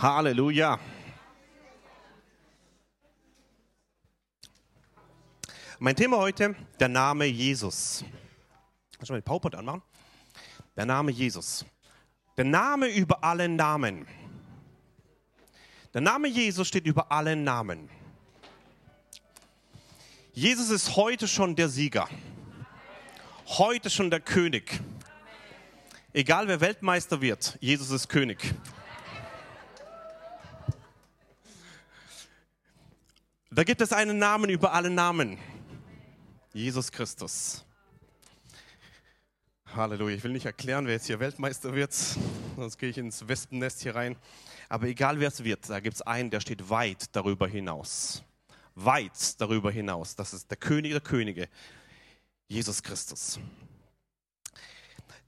Halleluja. Mein Thema heute, der Name Jesus. Kannst du mal den PowerPoint anmachen? Der Name Jesus. Der Name über allen Namen. Der Name Jesus steht über allen Namen. Jesus ist heute schon der Sieger. Heute schon der König. Egal wer Weltmeister wird, Jesus ist König. Da gibt es einen Namen über alle Namen. Jesus Christus. Halleluja. Ich will nicht erklären, wer jetzt hier Weltmeister wird, sonst gehe ich ins Wespennest hier rein. Aber egal wer es wird, da gibt es einen, der steht weit darüber hinaus. Weit darüber hinaus. Das ist der König der Könige, Jesus Christus.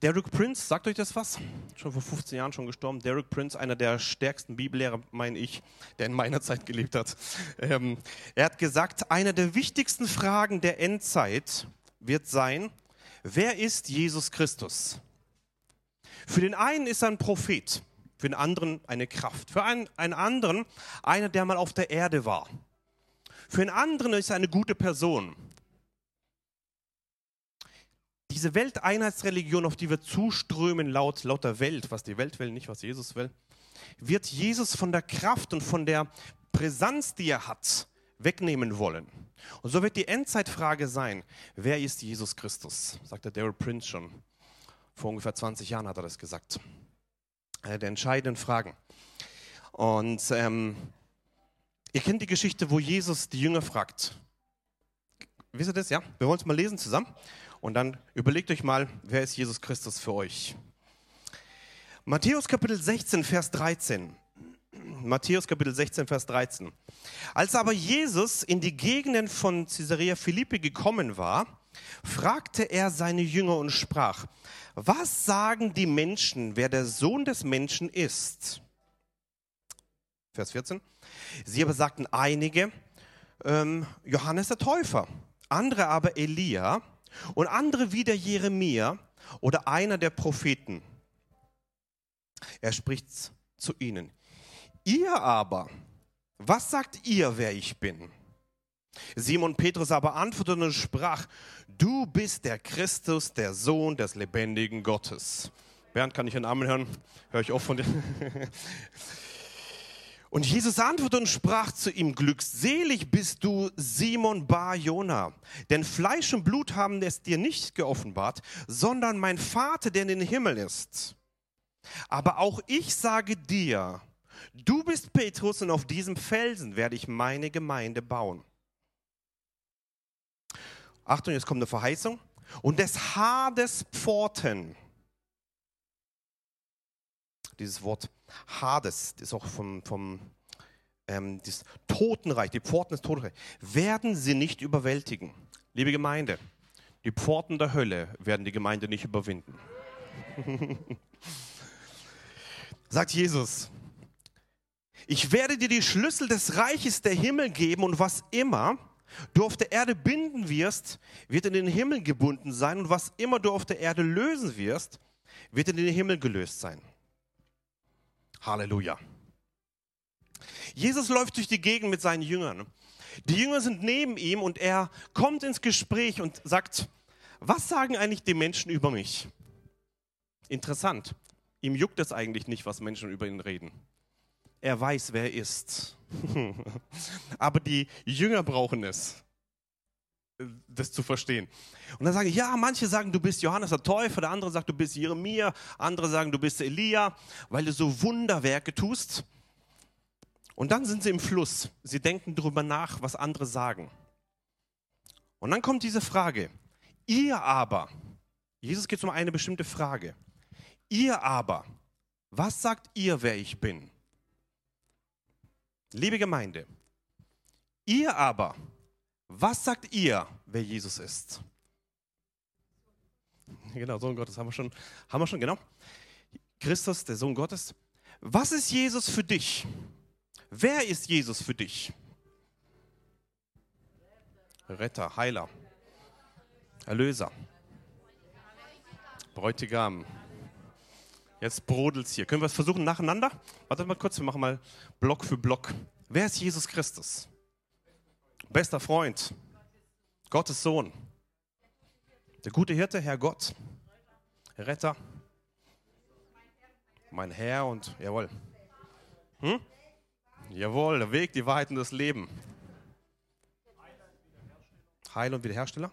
Derek Prince, sagt euch das was? Schon vor 15 Jahren schon gestorben. Derek Prince, einer der stärksten Bibellehrer, meine ich, der in meiner Zeit gelebt hat. Ähm, er hat gesagt, eine der wichtigsten Fragen der Endzeit wird sein, wer ist Jesus Christus? Für den einen ist er ein Prophet, für den anderen eine Kraft, für einen, einen anderen einer, der mal auf der Erde war. Für den anderen ist er eine gute Person, diese Welteinheitsreligion, auf die wir zuströmen, laut, laut der Welt, was die Welt will, nicht was Jesus will, wird Jesus von der Kraft und von der Brisanz, die er hat, wegnehmen wollen. Und so wird die Endzeitfrage sein, wer ist Jesus Christus? Sagt der Daryl Prince schon. Vor ungefähr 20 Jahren hat er das gesagt. Eine der entscheidenden Fragen. Und ähm, ihr kennt die Geschichte, wo Jesus die Jünger fragt. Wisst ihr das? Ja? Wir wollen es mal lesen zusammen. Und dann überlegt euch mal, wer ist Jesus Christus für euch? Matthäus Kapitel 16, Vers 13. Matthäus Kapitel 16, Vers 13. Als aber Jesus in die Gegenden von Caesarea Philippi gekommen war, fragte er seine Jünger und sprach, was sagen die Menschen, wer der Sohn des Menschen ist? Vers 14. Sie aber sagten einige, ähm, Johannes der Täufer, andere aber Elia und andere wieder Jeremia oder einer der Propheten. Er spricht zu ihnen. Ihr aber, was sagt ihr, wer ich bin? Simon Petrus aber antwortete und sprach, du bist der Christus, der Sohn des lebendigen Gottes. Bernd, kann ich einen Amen hören? Hör ich auf von dir. Und Jesus antwortete und sprach zu ihm, glückselig bist du, Simon Bar Jona, denn Fleisch und Blut haben es dir nicht geoffenbart, sondern mein Vater, der in den Himmel ist. Aber auch ich sage dir, du bist Petrus und auf diesem Felsen werde ich meine Gemeinde bauen. Achtung, jetzt kommt eine Verheißung. Und des Hades Pforten, dieses Wort Hades, das ist auch vom, vom ähm, Totenreich, die Pforten des Totenreichs, werden sie nicht überwältigen. Liebe Gemeinde, die Pforten der Hölle werden die Gemeinde nicht überwinden. Sagt Jesus, ich werde dir die Schlüssel des Reiches der Himmel geben und was immer du auf der Erde binden wirst, wird in den Himmel gebunden sein und was immer du auf der Erde lösen wirst, wird in den Himmel gelöst sein. Halleluja. Jesus läuft durch die Gegend mit seinen Jüngern. Die Jünger sind neben ihm und er kommt ins Gespräch und sagt, was sagen eigentlich die Menschen über mich? Interessant. Ihm juckt es eigentlich nicht, was Menschen über ihn reden. Er weiß, wer er ist. Aber die Jünger brauchen es das zu verstehen. Und dann sage ich, ja, manche sagen, du bist Johannes der Täufer, der andere sagt, du bist Jeremia, andere sagen, du bist Elia, weil du so Wunderwerke tust. Und dann sind sie im Fluss. Sie denken darüber nach, was andere sagen. Und dann kommt diese Frage, ihr aber, Jesus geht um eine bestimmte Frage, ihr aber, was sagt ihr, wer ich bin? Liebe Gemeinde, ihr aber, was sagt ihr, wer Jesus ist? Genau, Sohn Gottes haben wir schon, haben wir schon, genau. Christus, der Sohn Gottes. Was ist Jesus für dich? Wer ist Jesus für dich? Retter, Heiler, Erlöser, Bräutigam. Jetzt brodelt's hier. Können wir es versuchen nacheinander? Warte mal kurz, wir machen mal Block für Block. Wer ist Jesus Christus? Bester Freund, Gottes Sohn, der gute Hirte, Herr Gott, Retter, mein Herr und jawohl. Hm? Jawohl, der Weg, die Wahrheit und das Leben. Heil und Wiederhersteller.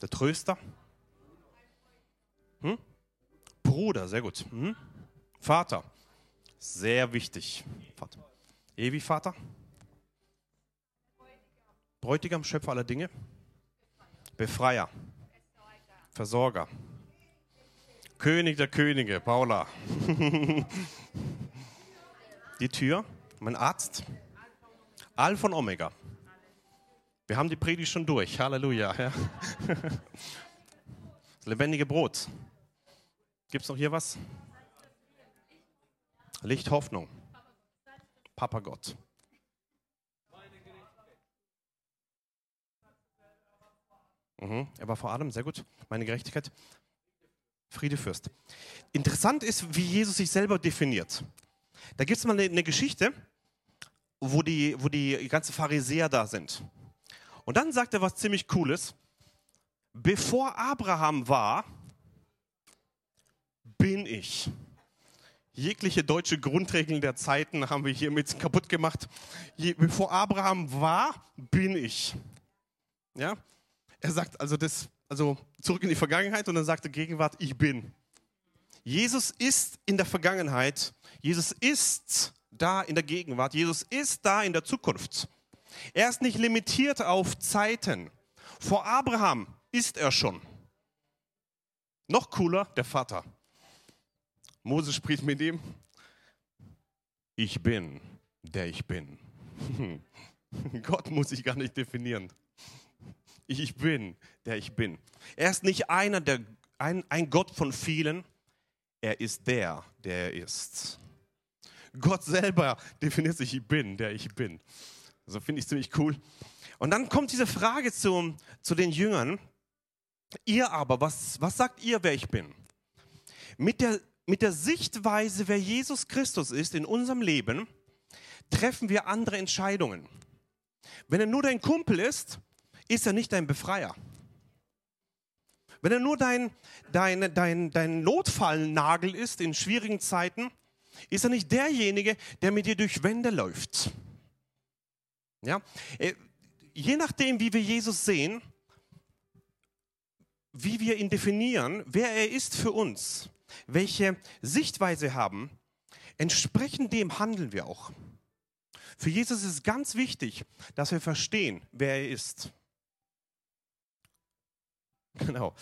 Der Tröster. Hm? Bruder, sehr gut. Hm? Vater, sehr wichtig. Vater. Ewi Vater. Bräutigam, Schöpfer aller Dinge. Befreier. Versorger. König der Könige, Paula. Die Tür, mein Arzt. Alpha und Omega. Wir haben die Predigt schon durch. Halleluja. Ja. Das lebendige Brot. Gibt es noch hier was? Licht, Hoffnung. Papa Gott. Mhm. Er war vor Adam, sehr gut. Meine Gerechtigkeit. Friedefürst. Interessant ist, wie Jesus sich selber definiert. Da gibt es mal eine, Geschichte, wo die, wo die ganzen Pharisäer da sind. Und dann sagt er was ziemlich Cooles. Bevor Abraham war, bin ich. Jegliche deutsche Grundregeln der Zeiten haben wir hiermit kaputt gemacht. Je, bevor Abraham war, bin ich. Ja? Er sagt also das, also zurück in die Vergangenheit und dann sagt er Gegenwart, ich bin. Jesus ist in der Vergangenheit, Jesus ist da in der Gegenwart, Jesus ist da in der Zukunft. Er ist nicht limitiert auf Zeiten. Vor Abraham ist er schon. Noch cooler, der Vater. Mose spricht mit ihm, ich bin, der ich bin. Gott muss sich gar nicht definieren. Ich bin, der ich bin. Er ist nicht einer, der, ein, ein Gott von vielen, er ist der, der er ist. Gott selber definiert sich, ich bin, der ich bin. Also finde ich ziemlich cool. Und dann kommt diese Frage zu, zu den Jüngern. Ihr aber, was, was sagt ihr, wer ich bin? Mit der mit der Sichtweise, wer Jesus Christus ist in unserem Leben, treffen wir andere Entscheidungen. Wenn er nur dein Kumpel ist, ist er nicht dein Befreier. Wenn er nur dein, dein, dein, dein Notfallnagel ist in schwierigen Zeiten, ist er nicht derjenige, der mit dir durch Wände läuft. Ja? Äh, je nachdem, wie wir Jesus sehen, wie wir ihn definieren, wer er ist für uns, welche Sichtweise haben, entsprechend dem handeln wir auch. Für Jesus ist es ganz wichtig, dass wir verstehen, wer er ist. Genau.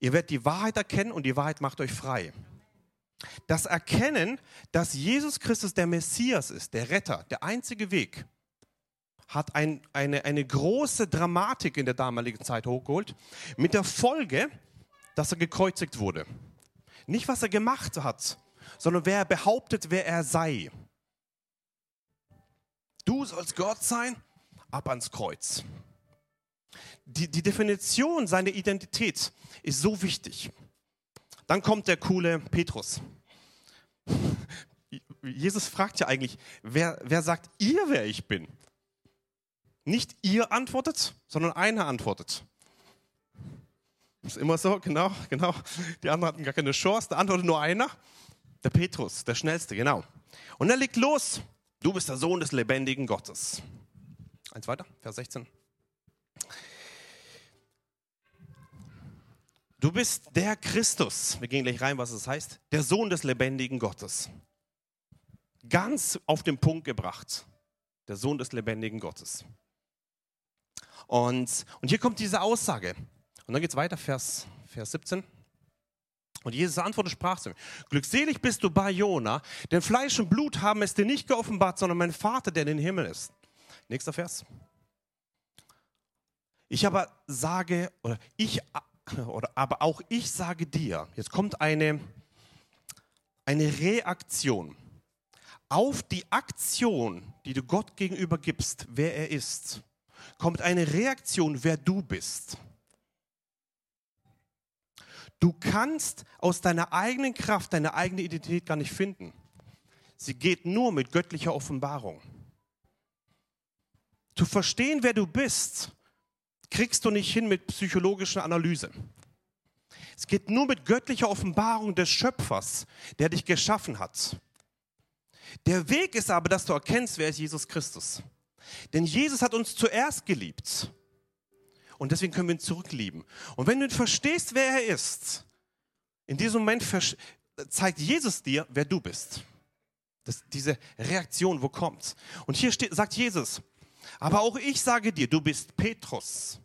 Ihr werdet die Wahrheit erkennen und die Wahrheit macht euch frei. Das Erkennen, dass Jesus Christus der Messias ist, der Retter, der einzige Weg, hat ein, eine, eine große Dramatik in der damaligen Zeit hochgeholt, mit der Folge, dass er gekreuzigt wurde. Nicht, was er gemacht hat, sondern wer behauptet, wer er sei. Du sollst Gott sein, ab ans Kreuz. Die, die Definition seiner Identität ist so wichtig. Dann kommt der coole Petrus. Jesus fragt ja eigentlich, wer, wer sagt ihr, wer ich bin? Nicht ihr antwortet, sondern einer antwortet. Ist immer so, genau, genau. Die anderen hatten gar keine Chance. Da antwortet nur einer. Der Petrus, der schnellste, genau. Und er legt los. Du bist der Sohn des lebendigen Gottes. Eins weiter, Vers 16. Du bist der Christus. Wir gehen gleich rein, was es heißt. Der Sohn des lebendigen Gottes. Ganz auf den Punkt gebracht. Der Sohn des lebendigen Gottes. Und, und hier kommt diese Aussage. Und dann geht es weiter, Vers, Vers 17. Und Jesus antwortete, sprach zu ihm, glückselig bist du bei Jona, denn Fleisch und Blut haben es dir nicht geoffenbart, sondern mein Vater, der in den Himmel ist. Nächster Vers. Ich aber sage, oder ich, oder aber auch ich sage dir, jetzt kommt eine, eine Reaktion auf die Aktion, die du Gott gegenüber gibst, wer er ist, kommt eine Reaktion, wer du bist. Du kannst aus deiner eigenen Kraft deine eigene Identität gar nicht finden. Sie geht nur mit göttlicher Offenbarung. Zu verstehen, wer du bist, kriegst du nicht hin mit psychologischer Analyse. Es geht nur mit göttlicher Offenbarung des Schöpfers, der dich geschaffen hat. Der Weg ist aber, dass du erkennst, wer ist Jesus Christus. Denn Jesus hat uns zuerst geliebt. Und deswegen können wir ihn zurücklieben. Und wenn du verstehst, wer er ist, in diesem Moment zeigt Jesus dir, wer du bist. Das, diese Reaktion, wo kommt. Und hier steht, sagt Jesus, aber auch ich sage dir, du bist Petrus.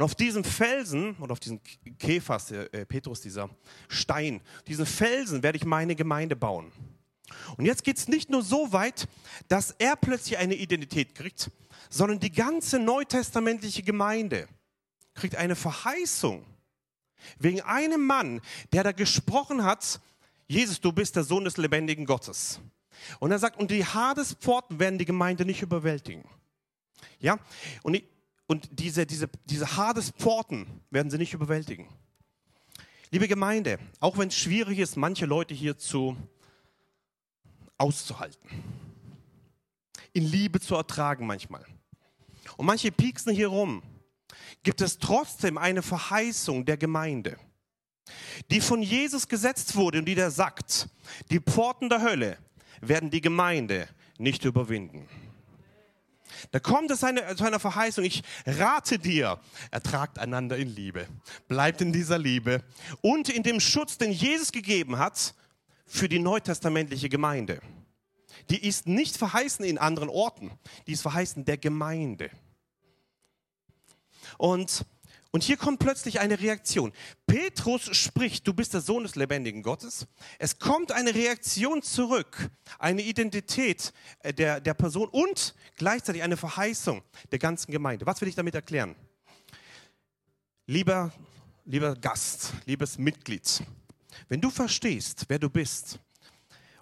Und auf diesem Felsen und auf diesem Käfers, äh, Petrus, dieser Stein, diesen Felsen werde ich meine Gemeinde bauen. Und jetzt geht es nicht nur so weit, dass er plötzlich eine Identität kriegt, sondern die ganze neutestamentliche Gemeinde kriegt eine Verheißung wegen einem Mann, der da gesprochen hat, Jesus, du bist der Sohn des lebendigen Gottes. Und er sagt, und die Hadespforten werden die Gemeinde nicht überwältigen. Ja, und und diese, diese, diese Hades Pforten werden sie nicht überwältigen. Liebe Gemeinde, auch wenn es schwierig ist, manche Leute hier zu auszuhalten, in Liebe zu ertragen manchmal. Und manche pieksen hier rum, gibt es trotzdem eine Verheißung der Gemeinde, die von Jesus gesetzt wurde und die der sagt, die Pforten der Hölle werden die Gemeinde nicht überwinden. Da kommt es zu einer Verheißung. Ich rate dir, ertragt einander in Liebe. Bleibt in dieser Liebe und in dem Schutz, den Jesus gegeben hat für die neutestamentliche Gemeinde. Die ist nicht verheißen in anderen Orten, die ist verheißen der Gemeinde. Und und hier kommt plötzlich eine Reaktion. Petrus spricht, du bist der Sohn des lebendigen Gottes. Es kommt eine Reaktion zurück, eine Identität äh, der, der Person und gleichzeitig eine Verheißung der ganzen Gemeinde. Was will ich damit erklären? Lieber, lieber Gast, liebes Mitglied, wenn du verstehst, wer du bist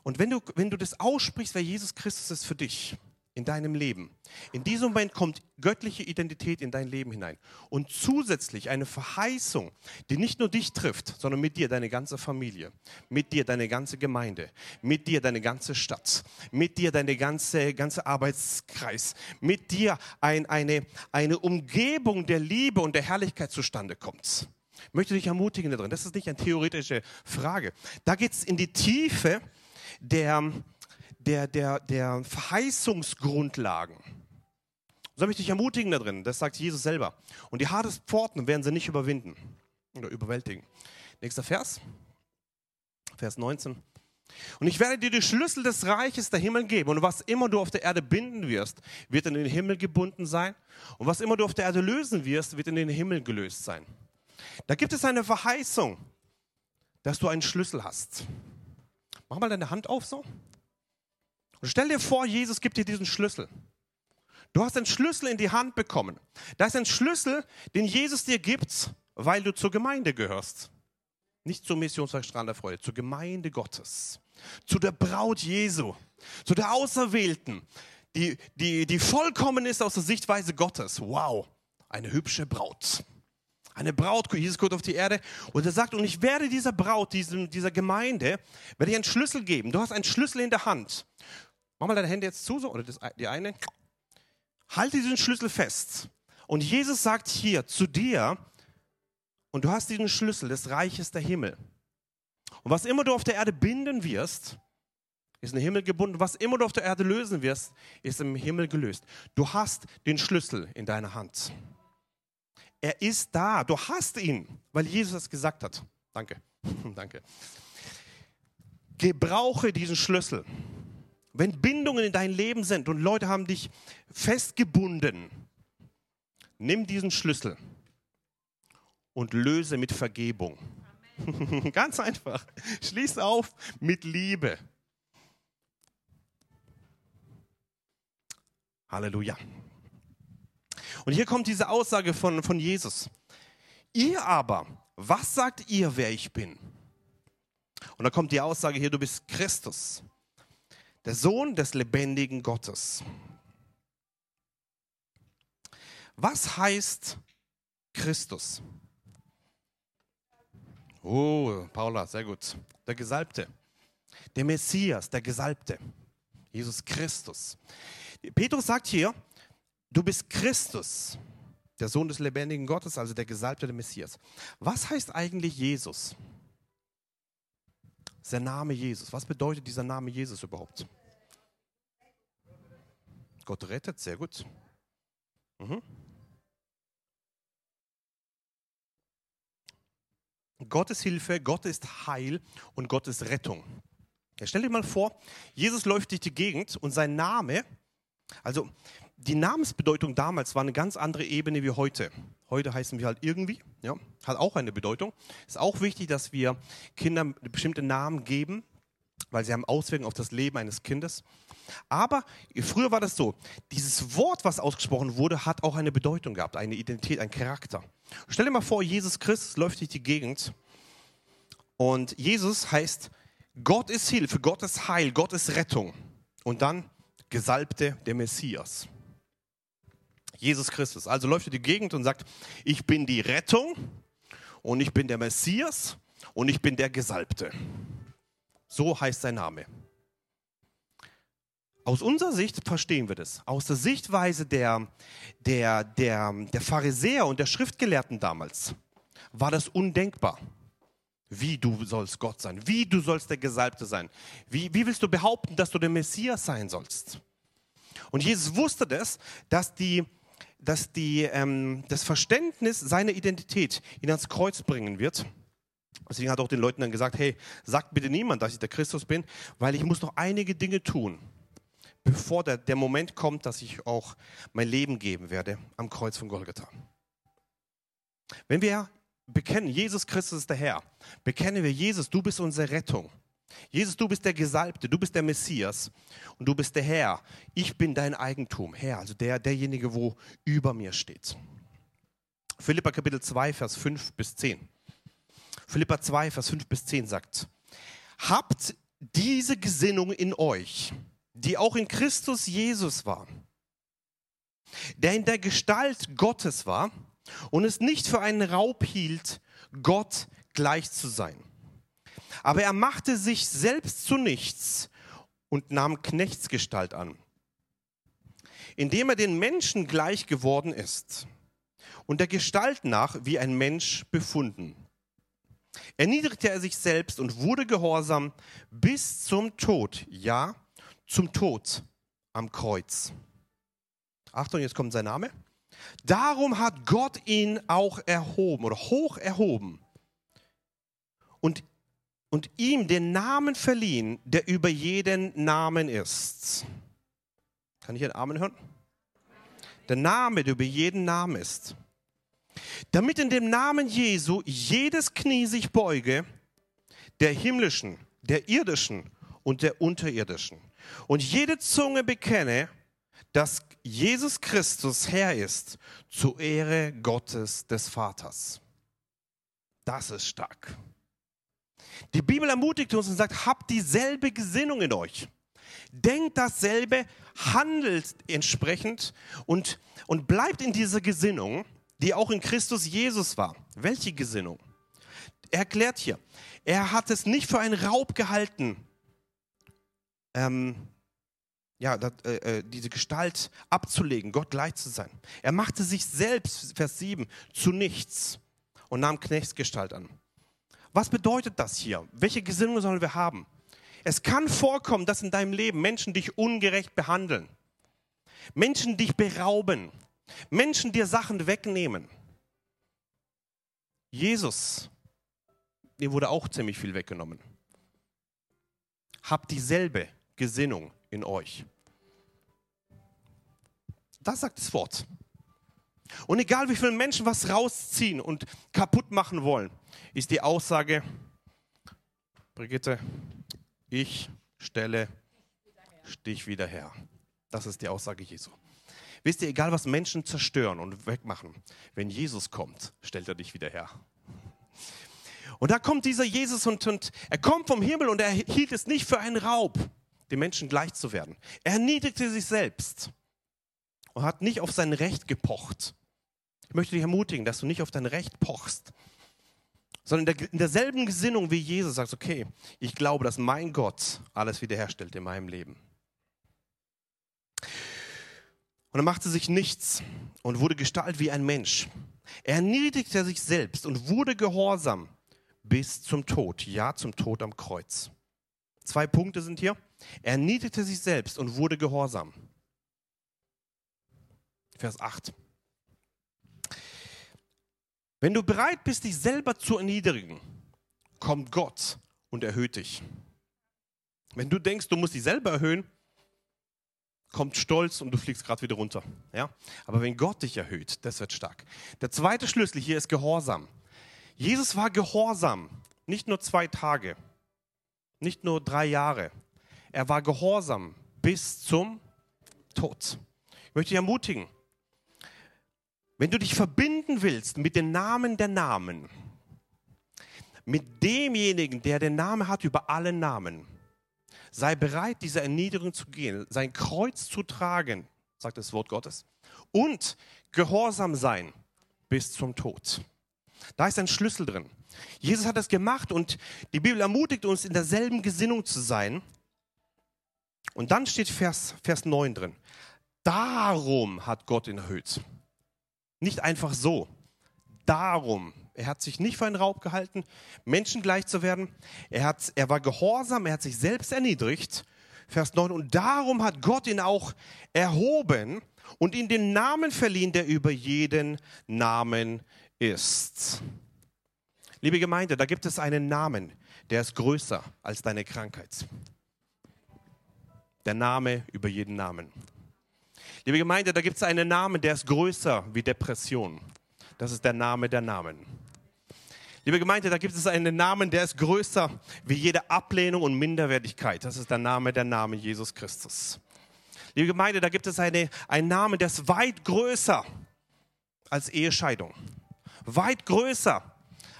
und wenn du, wenn du das aussprichst, wer Jesus Christus ist für dich, in deinem Leben. In diesem Moment kommt göttliche Identität in dein Leben hinein. Und zusätzlich eine Verheißung, die nicht nur dich trifft, sondern mit dir deine ganze Familie, mit dir deine ganze Gemeinde, mit dir deine ganze Stadt, mit dir deine ganze, ganze Arbeitskreis, mit dir ein, eine, eine Umgebung der Liebe und der Herrlichkeit zustande kommt. Ich möchte dich ermutigen darin. Das ist nicht eine theoretische Frage. Da geht es in die Tiefe der, der, der, der Verheißungsgrundlagen. So möchte ich ermutigen da drin, das sagt Jesus selber. Und die harten Pforten werden sie nicht überwinden oder überwältigen. Nächster Vers, Vers 19. Und ich werde dir die Schlüssel des Reiches der Himmel geben. Und was immer du auf der Erde binden wirst, wird in den Himmel gebunden sein. Und was immer du auf der Erde lösen wirst, wird in den Himmel gelöst sein. Da gibt es eine Verheißung, dass du einen Schlüssel hast. Mach mal deine Hand auf so. Und stell dir vor, Jesus gibt dir diesen Schlüssel. Du hast einen Schlüssel in die Hand bekommen. Das ist ein Schlüssel, den Jesus dir gibt, weil du zur Gemeinde gehörst. Nicht zur Missionswerk Strand der Freude, zur Gemeinde Gottes. Zu der Braut Jesu. Zu der Auserwählten, die, die, die vollkommen ist aus der Sichtweise Gottes. Wow, eine hübsche Braut. Eine Braut, Jesus kommt auf die Erde und er sagt, und ich werde dieser Braut, diesem, dieser Gemeinde, werde ich einen Schlüssel geben. Du hast einen Schlüssel in der Hand. Mach mal deine Hände jetzt zu, so, oder das, die eine. Halte diesen Schlüssel fest. Und Jesus sagt hier zu dir, und du hast diesen Schlüssel des Reiches der Himmel. Und was immer du auf der Erde binden wirst, ist im Himmel gebunden. Was immer du auf der Erde lösen wirst, ist im Himmel gelöst. Du hast den Schlüssel in deiner Hand. Er ist da. Du hast ihn, weil Jesus es gesagt hat. Danke. Danke. Gebrauche diesen Schlüssel. Wenn Bindungen in dein Leben sind und Leute haben dich festgebunden, nimm diesen Schlüssel und löse mit Vergebung. Ganz einfach. Schließ auf mit Liebe. Halleluja. Und hier kommt diese Aussage von, von Jesus. Ihr aber, was sagt ihr, wer ich bin? Und da kommt die Aussage hier, du bist Christus der Sohn des lebendigen Gottes. Was heißt Christus? Oh, Paula, sehr gut. Der Gesalbte. Der Messias, der Gesalbte. Jesus Christus. Petrus sagt hier, du bist Christus, der Sohn des lebendigen Gottes, also der Gesalbte, der Messias. Was heißt eigentlich Jesus? Der Name Jesus. Was bedeutet dieser Name Jesus überhaupt? Gott rettet, sehr gut. Mhm. Gott ist Hilfe, Gott ist Heil und Gott ist Rettung. Ja, stell dir mal vor, Jesus läuft durch die Gegend und sein Name, also die Namensbedeutung damals war eine ganz andere Ebene wie heute. Heute heißen wir halt irgendwie, ja, hat auch eine Bedeutung. Ist auch wichtig, dass wir Kindern bestimmte Namen geben, weil sie haben Auswirkungen auf das Leben eines Kindes. Aber früher war das so, dieses Wort, was ausgesprochen wurde, hat auch eine Bedeutung gehabt, eine Identität, einen Charakter. Stell dir mal vor, Jesus Christus läuft durch die Gegend und Jesus heißt, Gott ist Hilfe, Gott ist Heil, Gott ist Rettung. Und dann Gesalbte, der Messias. Jesus Christus. Also läuft er die Gegend und sagt, ich bin die Rettung und ich bin der Messias und ich bin der Gesalbte. So heißt sein Name. Aus unserer Sicht verstehen wir das. Aus der Sichtweise der, der, der, der Pharisäer und der Schriftgelehrten damals war das undenkbar. Wie du sollst Gott sein, wie du sollst der Gesalbte sein. Wie, wie willst du behaupten, dass du der Messias sein sollst? Und Jesus wusste das, dass die, dass die, ähm, das Verständnis seiner Identität ihn ans Kreuz bringen wird. Deswegen hat er auch den Leuten dann gesagt, hey, sagt bitte niemand, dass ich der Christus bin, weil ich muss noch einige Dinge tun, bevor der, der Moment kommt, dass ich auch mein Leben geben werde am Kreuz von Golgatha. Wenn wir bekennen, Jesus Christus ist der Herr, bekennen wir, Jesus, du bist unsere Rettung. Jesus, du bist der Gesalbte, du bist der Messias und du bist der Herr. Ich bin dein Eigentum, Herr, also der, derjenige, wo über mir steht. Philippa Kapitel 2, Vers 5 bis 10. Philippa 2, Vers 5 bis 10 sagt, habt diese Gesinnung in euch, die auch in Christus Jesus war, der in der Gestalt Gottes war und es nicht für einen Raub hielt, Gott gleich zu sein aber er machte sich selbst zu nichts und nahm Knechtsgestalt an, indem er den Menschen gleich geworden ist und der Gestalt nach wie ein Mensch befunden. Erniedrigte er sich selbst und wurde gehorsam bis zum Tod, ja, zum Tod am Kreuz. Achtung, jetzt kommt sein Name. Darum hat Gott ihn auch erhoben oder hoch erhoben und und ihm den Namen verliehen, der über jeden Namen ist. Kann ich einen Amen hören? Der Name, der über jeden Namen ist. Damit in dem Namen Jesu jedes Knie sich beuge, der himmlischen, der irdischen und der unterirdischen. Und jede Zunge bekenne, dass Jesus Christus Herr ist, zur Ehre Gottes des Vaters. Das ist stark. Die Bibel ermutigt uns und sagt, habt dieselbe Gesinnung in euch. Denkt dasselbe, handelt entsprechend und, und bleibt in dieser Gesinnung, die auch in Christus Jesus war. Welche Gesinnung? Er erklärt hier, er hat es nicht für einen Raub gehalten, ähm, ja, das, äh, äh diese Gestalt abzulegen, Gott gleich zu sein. Er machte sich selbst, Vers 7, zu nichts und nahm Knechtsgestalt an. Was bedeutet das hier? Welche Gesinnung sollen wir haben? Es kann vorkommen, dass in deinem Leben Menschen dich ungerecht behandeln, Menschen dich berauben, Menschen dir Sachen wegnehmen. Jesus, dem wurde auch ziemlich viel weggenommen. Habt dieselbe Gesinnung in euch. Das sagt das Wort. Und egal wie viele Menschen was rausziehen und kaputt machen wollen, ist die Aussage, Brigitte, ich stelle dich wieder her. Das ist die Aussage Jesu. Wisst ihr, egal was Menschen zerstören und wegmachen, wenn Jesus kommt, stellt er dich wieder her. Und da kommt dieser Jesus und, und er kommt vom Himmel und er hielt es nicht für einen Raub, den Menschen gleich zu werden. Er erniedrigte sich selbst und hat nicht auf sein Recht gepocht. Ich möchte dich ermutigen, dass du nicht auf dein Recht pochst, sondern in derselben Gesinnung wie Jesus sagt, okay, ich glaube, dass mein Gott alles wiederherstellt in meinem Leben. Und er machte sich nichts und wurde gestaltet wie ein Mensch. Er erniedrigte sich selbst und wurde gehorsam bis zum Tod, ja zum Tod am Kreuz. Zwei Punkte sind hier. Er erniedrigte sich selbst und wurde gehorsam. Vers 8. Wenn du bereit bist, dich selber zu erniedrigen, kommt Gott und erhöht dich. Wenn du denkst, du musst dich selber erhöhen, kommt Stolz und du fliegst gerade wieder runter. Ja? Aber wenn Gott dich erhöht, das wird stark. Der zweite Schlüssel hier ist Gehorsam. Jesus war gehorsam, nicht nur zwei Tage, nicht nur drei Jahre. Er war gehorsam bis zum Tod. Ich möchte dich ermutigen, wenn du dich verbinden willst mit dem Namen der Namen, mit demjenigen, der den Namen hat über alle Namen, sei bereit, diese Erniedrigung zu gehen, sein Kreuz zu tragen, sagt das Wort Gottes, und gehorsam sein bis zum Tod. Da ist ein Schlüssel drin. Jesus hat das gemacht und die Bibel ermutigt uns, in derselben Gesinnung zu sein. Und dann steht Vers, Vers 9 drin. Darum hat Gott ihn erhöht. Nicht einfach so. Darum. Er hat sich nicht für einen Raub gehalten, Menschen gleich zu werden. Er, hat, er war gehorsam, er hat sich selbst erniedrigt. Vers 9. Und darum hat Gott ihn auch erhoben und ihm den Namen verliehen, der über jeden Namen ist. Liebe Gemeinde, da gibt es einen Namen, der ist größer als deine Krankheit. Der Name über jeden Namen. Liebe Gemeinde, da gibt es einen Namen, der ist größer wie Depression. Das ist der Name der Namen. Liebe Gemeinde, da gibt es einen Namen, der ist größer wie jede Ablehnung und Minderwertigkeit. Das ist der Name der Namen Jesus Christus. Liebe Gemeinde, da gibt es eine, einen Namen, der ist weit größer als Ehescheidung. Weit größer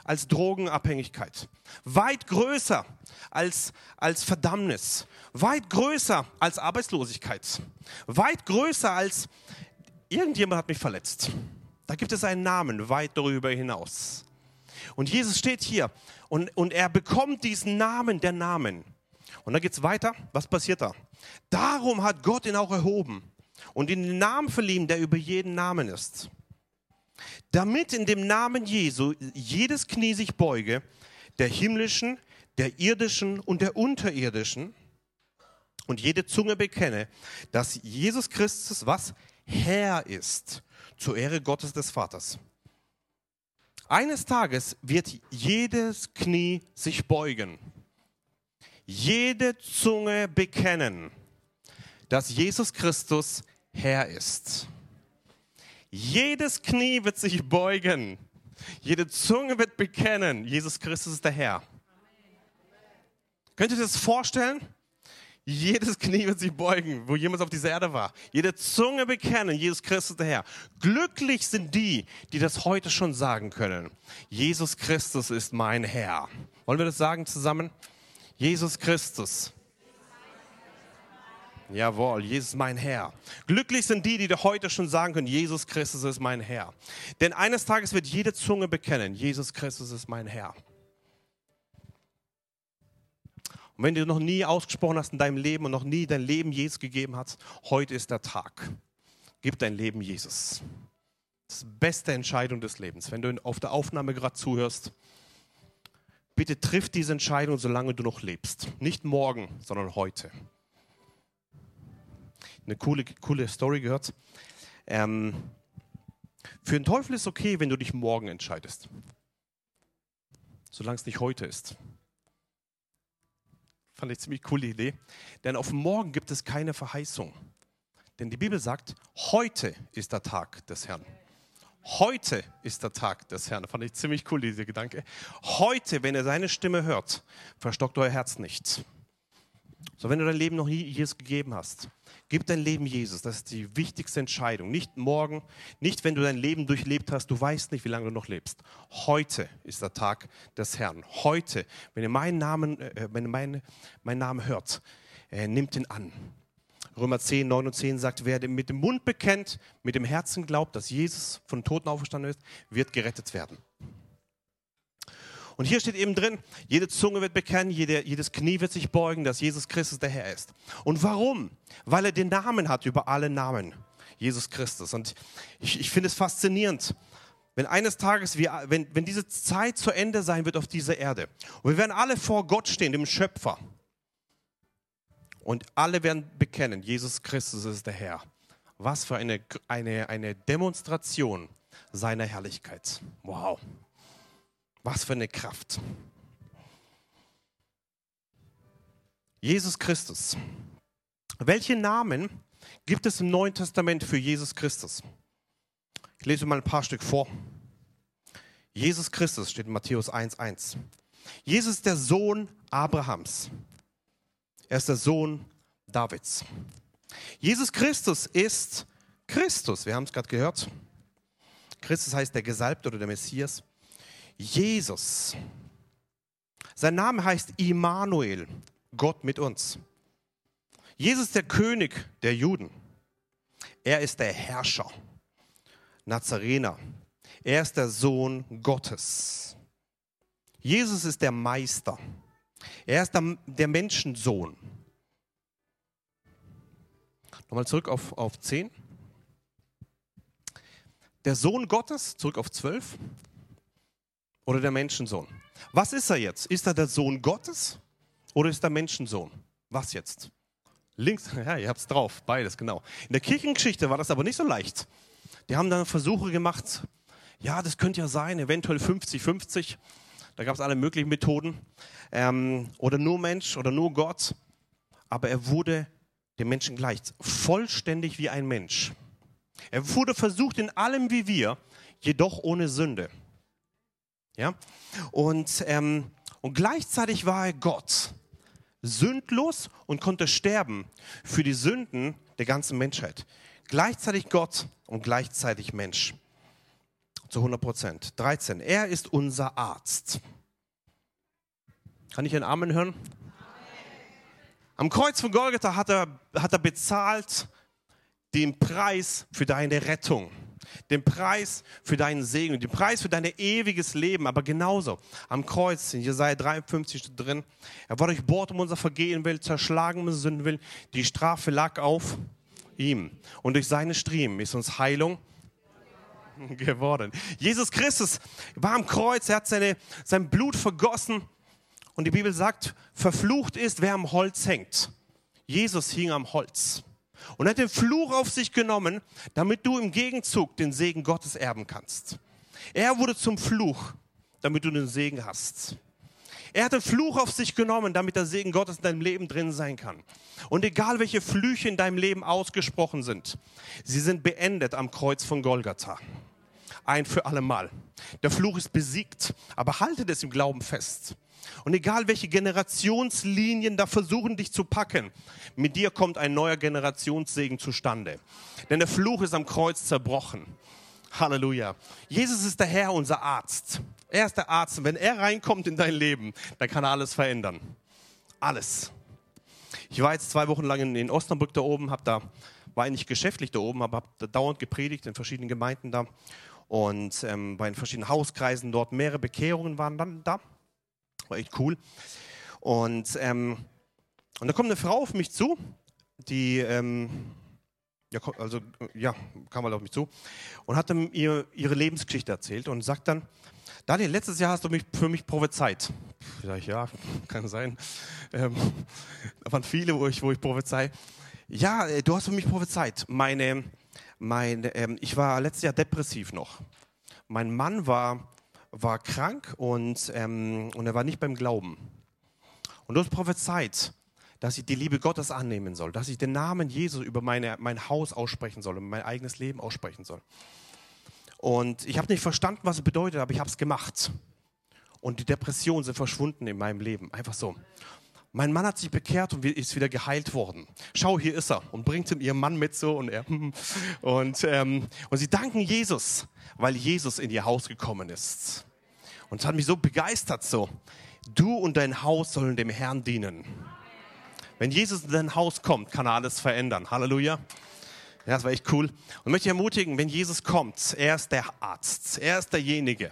als Drogenabhängigkeit. Weit größer als, als Verdammnis weit größer als Arbeitslosigkeit, weit größer als irgendjemand hat mich verletzt. Da gibt es einen Namen weit darüber hinaus. Und Jesus steht hier und, und er bekommt diesen Namen der Namen. Und dann geht es weiter. Was passiert da? Darum hat Gott ihn auch erhoben und ihn den Namen verliehen, der über jeden Namen ist. Damit in dem Namen Jesu jedes Knie sich beuge, der himmlischen, der irdischen und der unterirdischen und jede Zunge bekenne, dass Jesus Christus was? Herr ist, zur Ehre Gottes des Vaters. Eines Tages wird jedes Knie sich beugen, jede Zunge bekennen, dass Jesus Christus Herr ist. Jedes Knie wird sich beugen, jede Zunge wird bekennen, Jesus Christus ist der Herr. Könnt ihr das vorstellen? Jedes Knie wird sich beugen, wo jemand auf dieser Erde war. Jede Zunge bekennen, Jesus Christus der Herr. Glücklich sind die, die das heute schon sagen können. Jesus Christus ist mein Herr. Wollen wir das sagen zusammen? Jesus Christus. Jawohl, Jesus ist mein Herr. Glücklich sind die, die heute schon sagen können, Jesus Christus ist mein Herr. Denn eines Tages wird jede Zunge bekennen, Jesus Christus ist mein Herr. Und wenn du noch nie ausgesprochen hast in deinem Leben und noch nie dein Leben Jesus gegeben hast, heute ist der Tag. Gib dein Leben Jesus. Das ist die beste Entscheidung des Lebens. Wenn du auf der Aufnahme gerade zuhörst, bitte triff diese Entscheidung, solange du noch lebst. Nicht morgen, sondern heute. Eine coole, coole Story gehört. Ähm, für den Teufel ist okay, wenn du dich morgen entscheidest. Solange es nicht heute ist. Fand ich ziemlich coole Idee. Denn auf morgen gibt es keine Verheißung. Denn die Bibel sagt, heute ist der Tag des Herrn. Heute ist der Tag des Herrn. Fand ich ziemlich cool, dieser Gedanke. Heute, wenn ihr seine Stimme hört, verstockt euer Herz nicht. So, wenn du dein Leben noch nie Jesus gegeben hast, gib dein Leben Jesus. Das ist die wichtigste Entscheidung. Nicht morgen, nicht wenn du dein Leben durchlebt hast, du weißt nicht, wie lange du noch lebst. Heute ist der Tag des Herrn. Heute, wenn ihr meinen Namen, äh, wenn ihr meinen, meinen Namen hört, äh, nimmt ihn an. Römer 10, 9 und 10 sagt, wer mit dem Mund bekennt, mit dem Herzen glaubt, dass Jesus von Toten auferstanden ist, wird gerettet werden. Und hier steht eben drin, jede Zunge wird bekennen, jede, jedes Knie wird sich beugen, dass Jesus Christus der Herr ist. Und warum? Weil er den Namen hat über alle Namen. Jesus Christus. Und ich, ich finde es faszinierend, wenn eines Tages, wir, wenn, wenn diese Zeit zu Ende sein wird auf dieser Erde und wir werden alle vor Gott stehen, dem Schöpfer, und alle werden bekennen, Jesus Christus ist der Herr. Was für eine, eine, eine Demonstration seiner Herrlichkeit. Wow. Was für eine Kraft. Jesus Christus. Welche Namen gibt es im Neuen Testament für Jesus Christus? Ich lese mal ein paar Stück vor. Jesus Christus steht in Matthäus 1,1. Jesus ist der Sohn Abrahams. Er ist der Sohn Davids. Jesus Christus ist Christus. Wir haben es gerade gehört. Christus heißt der Gesalbte oder der Messias. Jesus. Sein Name heißt Immanuel, Gott mit uns. Jesus ist der König der Juden. Er ist der Herrscher, Nazarener. Er ist der Sohn Gottes. Jesus ist der Meister. Er ist der, der Menschensohn. Nochmal zurück auf, auf 10. Der Sohn Gottes, zurück auf 12. Oder der Menschensohn. Was ist er jetzt? Ist er der Sohn Gottes oder ist er Menschensohn? Was jetzt? Links, ja, ihr habt es drauf, beides, genau. In der Kirchengeschichte war das aber nicht so leicht. Die haben dann Versuche gemacht, ja, das könnte ja sein, eventuell 50-50. Da gab es alle möglichen Methoden. Ähm, oder nur Mensch oder nur Gott. Aber er wurde dem Menschen gleich, vollständig wie ein Mensch. Er wurde versucht in allem wie wir, jedoch ohne Sünde. Ja? Und, ähm, und gleichzeitig war er Gott, sündlos und konnte sterben für die Sünden der ganzen Menschheit. Gleichzeitig Gott und gleichzeitig Mensch. Zu 100 Prozent. 13. Er ist unser Arzt. Kann ich einen Amen hören? Am Kreuz von Golgatha hat er, hat er bezahlt den Preis für deine Rettung, den Preis für deinen Segen, den Preis für dein ewiges Leben. Aber genauso am Kreuz, in Jesaja 53 steht drin, er war durchbohrt um unser Vergehen will, zerschlagen um Sünden will. Die Strafe lag auf ihm. Und durch seine Striemen ist uns Heilung geworden. Jesus Christus war am Kreuz, er hat seine, sein Blut vergossen und die Bibel sagt, verflucht ist, wer am Holz hängt. Jesus hing am Holz und hat den Fluch auf sich genommen, damit du im Gegenzug den Segen Gottes erben kannst. Er wurde zum Fluch, damit du den Segen hast. Er hat den Fluch auf sich genommen, damit der Segen Gottes in deinem Leben drin sein kann. Und egal welche Flüche in deinem Leben ausgesprochen sind, sie sind beendet am Kreuz von Golgatha. Ein für alle Mal. Der Fluch ist besiegt, aber halte das im Glauben fest. Und egal welche Generationslinien da versuchen, dich zu packen, mit dir kommt ein neuer Generationssegen zustande. Denn der Fluch ist am Kreuz zerbrochen. Halleluja. Jesus ist der Herr, unser Arzt. Er ist der Arzt. Und wenn er reinkommt in dein Leben, dann kann er alles verändern. Alles. Ich war jetzt zwei Wochen lang in Osnabrück da oben, hab da, war eigentlich geschäftlich da oben, aber habe dauernd gepredigt in verschiedenen Gemeinden da und ähm, war in verschiedenen Hauskreisen dort. Mehrere Bekehrungen waren dann da war echt cool. Und, ähm, und da kommt eine Frau auf mich zu, die, ähm, ja, also, ja, kam mal auf mich zu und hat ihr, ihre Lebensgeschichte erzählt und sagt dann, Daniel, letztes Jahr hast du mich für mich prophezeit. Sag ich, ja, kann sein. Ähm, da waren viele, wo ich, wo ich prophezei. Ja, äh, du hast für mich prophezeit. Meine, meine, ähm, ich war letztes Jahr depressiv noch. Mein Mann war war krank und, ähm, und er war nicht beim Glauben. Und du hast prophezeit, dass ich die Liebe Gottes annehmen soll, dass ich den Namen Jesus über meine, mein Haus aussprechen soll, über mein eigenes Leben aussprechen soll. Und ich habe nicht verstanden, was es bedeutet, aber ich habe es gemacht. Und die Depressionen sind verschwunden in meinem Leben, einfach so. Mein Mann hat sich bekehrt und ist wieder geheilt worden. Schau, hier ist er und bringt ihm ihren Mann mit so und er und, ähm, und sie danken Jesus, weil Jesus in ihr Haus gekommen ist. Und es hat mich so begeistert so. Du und dein Haus sollen dem Herrn dienen. Wenn Jesus in dein Haus kommt, kann er alles verändern. Halleluja. Ja, das war echt cool. Und möchte ich ermutigen, wenn Jesus kommt, er ist der Arzt, er ist derjenige,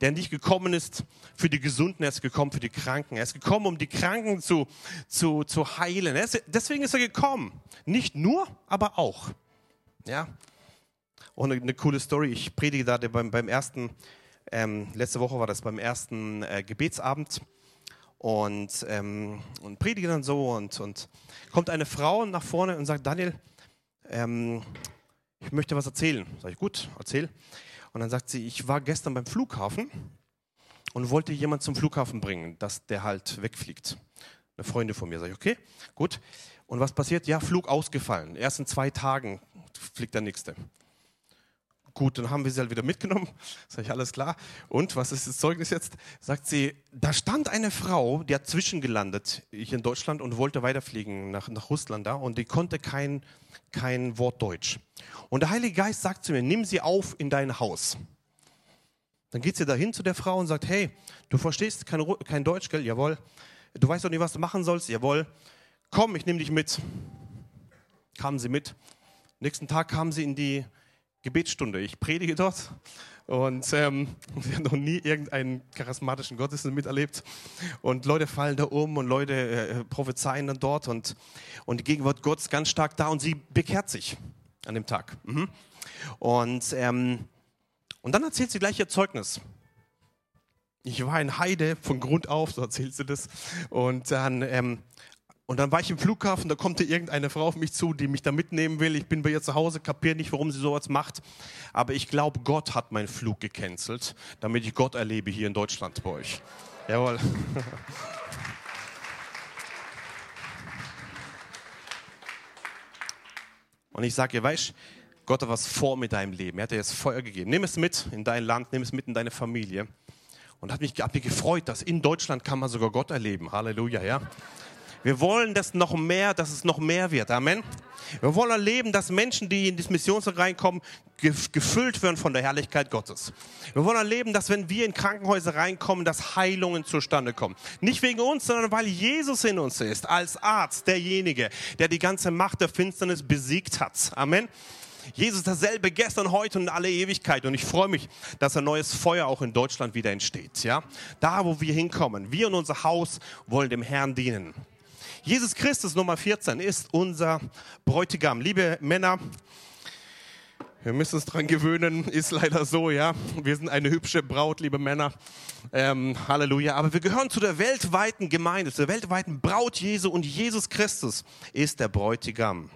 der nicht gekommen ist für die Gesunden, er ist gekommen für die Kranken. Er ist gekommen, um die Kranken zu, zu, zu heilen. Ist, deswegen ist er gekommen. Nicht nur, aber auch. Ja. Und eine, coole Story. Ich predige da beim, beim ersten, ähm, letzte Woche war das beim ersten äh, Gebetsabend und, ähm, und predige dann so und, und kommt eine Frau nach vorne und sagt, Daniel, ähm, ich möchte was erzählen. Sag ich, gut, erzähl. Und dann sagt sie, ich war gestern beim Flughafen und wollte jemand zum Flughafen bringen, dass der halt wegfliegt. Eine Freundin von mir. Sag ich, okay, gut. Und was passiert? Ja, Flug ausgefallen. Erst in zwei Tagen fliegt der nächste. Gut, dann haben wir sie halt wieder mitgenommen. Sag ich, alles klar. Und was ist das Zeugnis jetzt? Sagt sie, da stand eine Frau, die hat zwischengelandet hier in Deutschland und wollte weiterfliegen nach, nach Russland da und die konnte kein, kein Wort Deutsch. Und der Heilige Geist sagt zu mir, nimm sie auf in dein Haus. Dann geht sie dahin zu der Frau und sagt, hey, du verstehst kein, kein Deutsch, gell? Jawohl. Du weißt doch nicht, was du machen sollst? Jawohl. Komm, ich nehme dich mit. Kamen sie mit. Nächsten Tag kamen sie in die Gebetsstunde. Ich predige dort und ähm, wir haben noch nie irgendeinen charismatischen Gottesdienst miterlebt. Und Leute fallen da um und Leute äh, prophezeien dann dort und, und die Gegenwart Gottes ganz stark da und sie bekehrt sich an dem Tag. Mhm. Und, ähm, und dann erzählt sie gleich ihr Zeugnis. Ich war ein Heide von Grund auf, so erzählt sie das. Und dann ähm, und dann war ich im Flughafen, da kommt irgendeine Frau auf mich zu, die mich da mitnehmen will. Ich bin bei ihr zu Hause, kapiere nicht, warum sie sowas macht. Aber ich glaube, Gott hat meinen Flug gecancelt, damit ich Gott erlebe hier in Deutschland bei euch. Jawohl. Und ich sage ihr, weißt Gott hat was vor mit deinem Leben. Er hat dir jetzt Feuer gegeben. Nimm es mit in dein Land, nimm es mit in deine Familie. Und hat mich, hat mich gefreut, dass in Deutschland kann man sogar Gott erleben. Halleluja, ja. Wir wollen das noch mehr, dass es noch mehr wird. Amen. Wir wollen erleben, dass Menschen, die in das Missionswerk reinkommen, gefüllt werden von der Herrlichkeit Gottes. Wir wollen erleben, dass wenn wir in Krankenhäuser reinkommen, dass Heilungen zustande kommen. Nicht wegen uns, sondern weil Jesus in uns ist, als Arzt, derjenige, der die ganze Macht der Finsternis besiegt hat. Amen. Jesus ist dasselbe gestern, heute und in alle Ewigkeit. Und ich freue mich, dass ein neues Feuer auch in Deutschland wieder entsteht. Ja? Da, wo wir hinkommen. Wir und unser Haus wollen dem Herrn dienen. Jesus Christus, Nummer 14, ist unser Bräutigam. Liebe Männer, wir müssen uns dran gewöhnen, ist leider so, ja. Wir sind eine hübsche Braut, liebe Männer. Ähm, Halleluja. Aber wir gehören zu der weltweiten Gemeinde, zur weltweiten Braut Jesu und Jesus Christus ist der Bräutigam.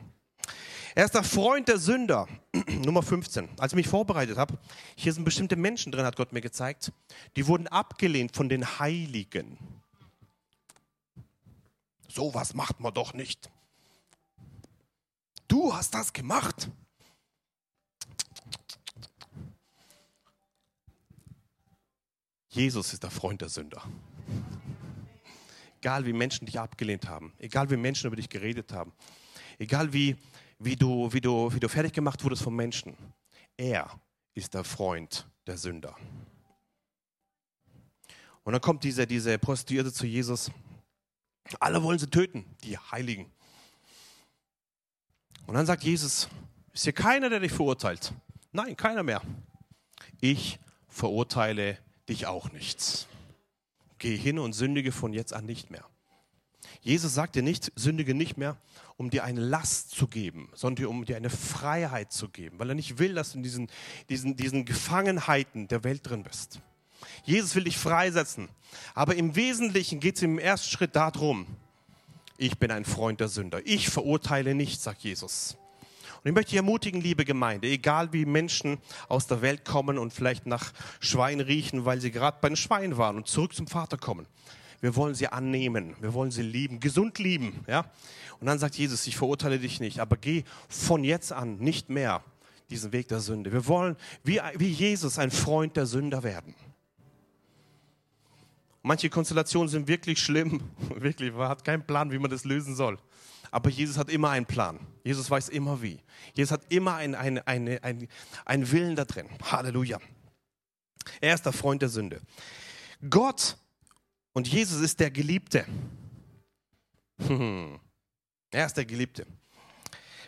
Er ist der Freund der Sünder. Nummer 15. Als ich mich vorbereitet habe, hier sind bestimmte Menschen drin, hat Gott mir gezeigt, die wurden abgelehnt von den Heiligen. Sowas macht man doch nicht. Du hast das gemacht. Jesus ist der Freund der Sünder. Egal wie Menschen dich abgelehnt haben, egal wie Menschen über dich geredet haben, egal wie, wie, du, wie, du, wie du fertig gemacht wurdest von Menschen, er ist der Freund der Sünder. Und dann kommt diese, diese Prostituierte zu Jesus alle wollen sie töten, die Heiligen. Und dann sagt Jesus, ist hier keiner, der dich verurteilt? Nein, keiner mehr. Ich verurteile dich auch nichts. Geh hin und sündige von jetzt an nicht mehr. Jesus sagt dir nicht, sündige nicht mehr, um dir eine Last zu geben, sondern um dir eine Freiheit zu geben, weil er nicht will, dass du in diesen, diesen, diesen Gefangenheiten der Welt drin bist. Jesus will dich freisetzen. Aber im Wesentlichen geht es im ersten Schritt darum, ich bin ein Freund der Sünder. Ich verurteile nicht, sagt Jesus. Und ich möchte dich ermutigen, liebe Gemeinde, egal wie Menschen aus der Welt kommen und vielleicht nach Schwein riechen, weil sie gerade bei den Schweinen waren und zurück zum Vater kommen. Wir wollen sie annehmen, wir wollen sie lieben, gesund lieben. Ja? Und dann sagt Jesus, ich verurteile dich nicht, aber geh von jetzt an nicht mehr diesen Weg der Sünde. Wir wollen wie, wie Jesus ein Freund der Sünder werden. Manche Konstellationen sind wirklich schlimm, wirklich, man hat keinen Plan, wie man das lösen soll. Aber Jesus hat immer einen Plan. Jesus weiß immer wie. Jesus hat immer einen ein, ein, ein, ein Willen da drin. Halleluja. Er ist der Freund der Sünde. Gott und Jesus ist der Geliebte. Er ist der Geliebte.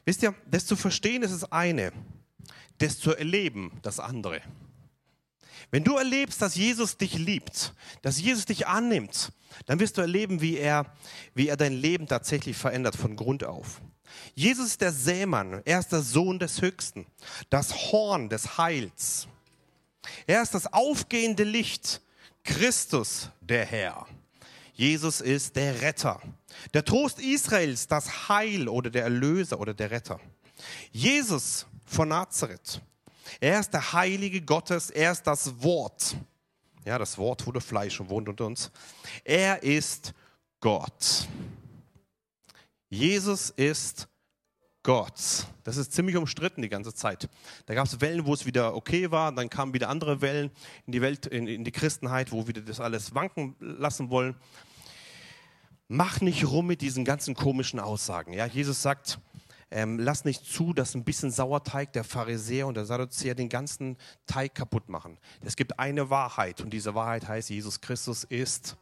Wisst ihr, das zu verstehen ist das eine, das zu erleben das andere. Wenn du erlebst, dass Jesus dich liebt, dass Jesus dich annimmt, dann wirst du erleben, wie er, wie er dein Leben tatsächlich verändert von Grund auf. Jesus ist der Sämann, er ist der Sohn des Höchsten, das Horn des Heils. Er ist das aufgehende Licht, Christus der Herr. Jesus ist der Retter, der Trost Israels, das Heil oder der Erlöser oder der Retter. Jesus von Nazareth. Er ist der Heilige Gottes, er ist das Wort. Ja, das Wort wurde Fleisch und wohnt unter uns. Er ist Gott. Jesus ist Gott. Das ist ziemlich umstritten die ganze Zeit. Da gab es Wellen, wo es wieder okay war, dann kamen wieder andere Wellen in die Welt, in, in die Christenheit, wo wieder das alles wanken lassen wollen. Mach nicht rum mit diesen ganzen komischen Aussagen. Ja, Jesus sagt, ähm, lass nicht zu, dass ein bisschen Sauerteig der Pharisäer und der Sadduzäer den ganzen Teig kaputt machen. Es gibt eine Wahrheit und diese Wahrheit heißt, Jesus Christus ist,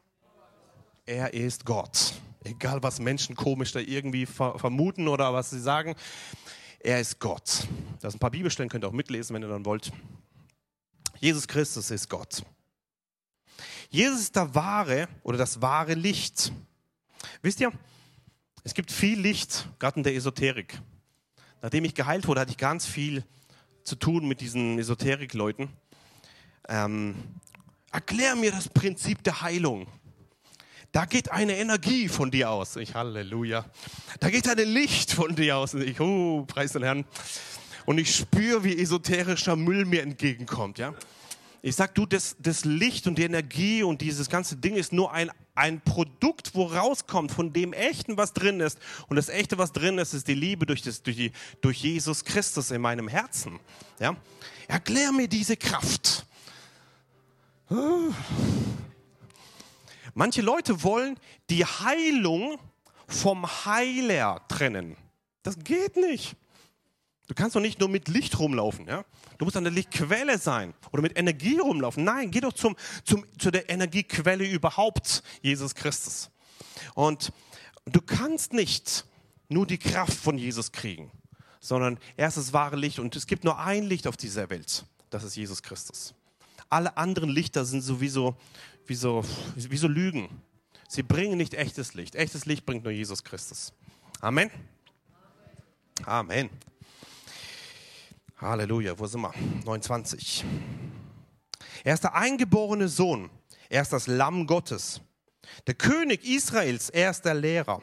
er ist Gott. Egal, was Menschen komisch da irgendwie ver vermuten oder was sie sagen, er ist Gott. Das sind ein paar Bibelstellen, könnt ihr auch mitlesen, wenn ihr dann wollt. Jesus Christus ist Gott. Jesus ist der wahre oder das wahre Licht. Wisst ihr, es gibt viel Licht, gerade in der Esoterik. Nachdem ich geheilt wurde, hatte ich ganz viel zu tun mit diesen Esoterik-Leuten. Ähm, erklär mir das Prinzip der Heilung. Da geht eine Energie von dir aus. Ich, Halleluja. Da geht ein Licht von dir aus. Ich, oh, preis den Herrn. Und ich spüre, wie esoterischer Müll mir entgegenkommt. Ja? Ich sag, du, das, das Licht und die Energie und dieses ganze Ding ist nur ein, ein Produkt, wo rauskommt von dem Echten, was drin ist. Und das Echte, was drin ist, ist die Liebe durch, das, durch, die, durch Jesus Christus in meinem Herzen. Ja? Erklär mir diese Kraft. Manche Leute wollen die Heilung vom Heiler trennen. Das geht nicht. Du kannst doch nicht nur mit Licht rumlaufen, ja? Du musst an der Lichtquelle sein oder mit Energie rumlaufen. Nein, geh doch zum, zum, zu der Energiequelle überhaupt, Jesus Christus. Und du kannst nicht nur die Kraft von Jesus kriegen, sondern er ist das wahre Licht und es gibt nur ein Licht auf dieser Welt. Das ist Jesus Christus. Alle anderen Lichter sind sowieso wie so, wie so Lügen. Sie bringen nicht echtes Licht. Echtes Licht bringt nur Jesus Christus. Amen. Amen. Halleluja, wo sind wir? 29. Er ist der eingeborene Sohn. Er ist das Lamm Gottes. Der König Israels, er ist der Lehrer.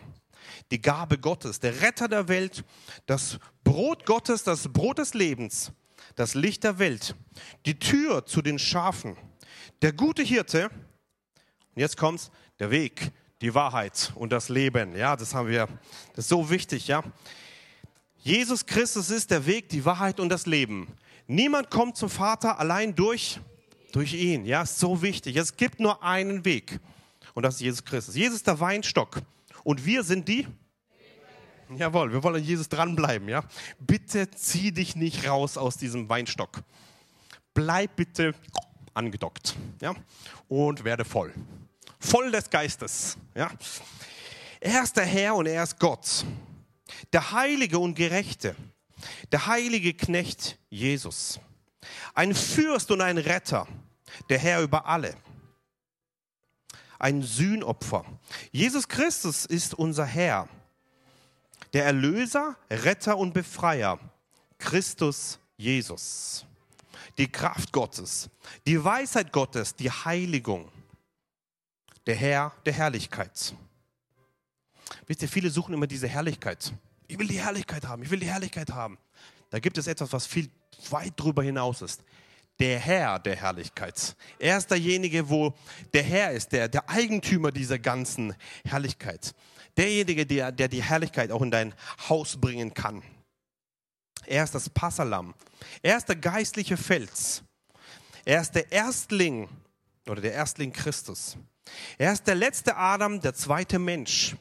Die Gabe Gottes, der Retter der Welt, das Brot Gottes, das Brot des Lebens, das Licht der Welt, die Tür zu den Schafen, der gute Hirte. Und jetzt kommt's, der Weg, die Wahrheit und das Leben. Ja, das haben wir, das ist so wichtig, ja. Jesus Christus ist der Weg, die Wahrheit und das Leben. Niemand kommt zum Vater allein durch, durch ihn. Ja, ist so wichtig. Es gibt nur einen Weg. Und das ist Jesus Christus. Jesus ist der Weinstock. Und wir sind die? Jawohl, wir wollen an Jesus dranbleiben. Ja? Bitte zieh dich nicht raus aus diesem Weinstock. Bleib bitte angedockt. Ja? Und werde voll. Voll des Geistes. Ja? Er ist der Herr und er ist Gott der Heilige und Gerechte, der heilige Knecht Jesus, ein Fürst und ein Retter, der Herr über alle, ein Sühnopfer. Jesus Christus ist unser Herr, der Erlöser, Retter und Befreier, Christus Jesus. Die Kraft Gottes, die Weisheit Gottes, die Heiligung, der Herr der Herrlichkeit. Wisst ihr, viele suchen immer diese Herrlichkeit. Ich will die Herrlichkeit haben, ich will die Herrlichkeit haben. Da gibt es etwas, was viel weit drüber hinaus ist. Der Herr der Herrlichkeit. Er ist derjenige, wo der Herr ist, der, der Eigentümer dieser ganzen Herrlichkeit. Derjenige, der, der die Herrlichkeit auch in dein Haus bringen kann. Er ist das Passalam. Er ist der geistliche Fels. Er ist der Erstling oder der Erstling Christus. Er ist der letzte Adam, der zweite Mensch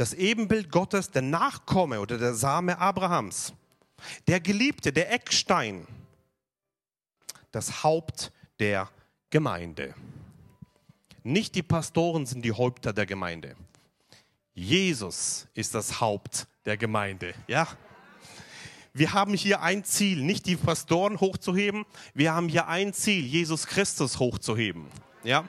das Ebenbild Gottes, der Nachkomme oder der Same Abrahams, der Geliebte, der Eckstein, das Haupt der Gemeinde. Nicht die Pastoren sind die Häupter der Gemeinde. Jesus ist das Haupt der Gemeinde. Ja? Wir haben hier ein Ziel, nicht die Pastoren hochzuheben, wir haben hier ein Ziel, Jesus Christus hochzuheben. Ja?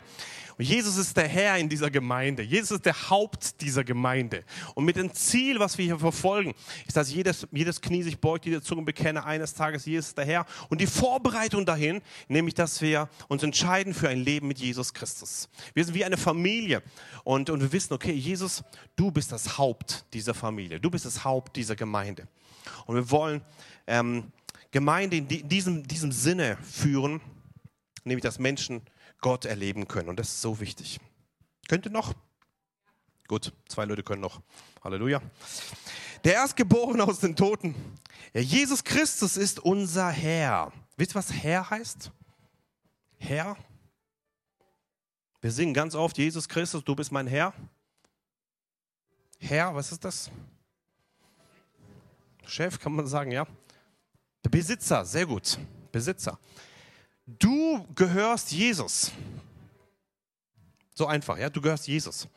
Und Jesus ist der Herr in dieser Gemeinde. Jesus ist der Haupt dieser Gemeinde. Und mit dem Ziel, was wir hier verfolgen, ist, dass jedes, jedes Knie sich beugt, jede Zunge bekenne, eines Tages Jesus ist der Herr. Und die Vorbereitung dahin, nämlich, dass wir uns entscheiden für ein Leben mit Jesus Christus. Wir sind wie eine Familie. Und, und wir wissen, okay, Jesus, du bist das Haupt dieser Familie. Du bist das Haupt dieser Gemeinde. Und wir wollen ähm, Gemeinde in diesem, diesem Sinne führen, nämlich dass Menschen Gott erleben können. Und das ist so wichtig. Könnt ihr noch? Gut, zwei Leute können noch. Halleluja. Der Erstgeborene aus den Toten. Jesus Christus ist unser Herr. Wisst ihr, was Herr heißt? Herr. Wir singen ganz oft, Jesus Christus, du bist mein Herr. Herr, was ist das? Chef, kann man sagen, ja. Der Besitzer, sehr gut. Besitzer. Du gehörst Jesus. So einfach, ja, du gehörst Jesus.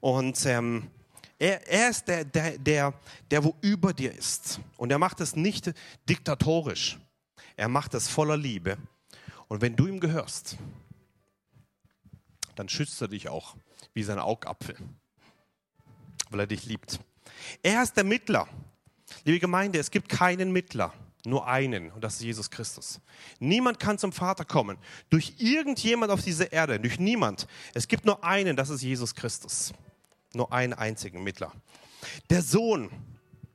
Und ähm, er, er, ist der, der, der, der, wo über dir ist. Und er macht es nicht diktatorisch. Er macht es voller Liebe. Und wenn du ihm gehörst, dann schützt er dich auch wie sein Augapfel, weil er dich liebt. Er ist der Mittler. Liebe Gemeinde, es gibt keinen Mittler nur einen und das ist Jesus Christus. Niemand kann zum Vater kommen. Durch irgendjemand auf dieser Erde, durch niemand. Es gibt nur einen, das ist Jesus Christus. Nur einen einzigen Mittler. Der Sohn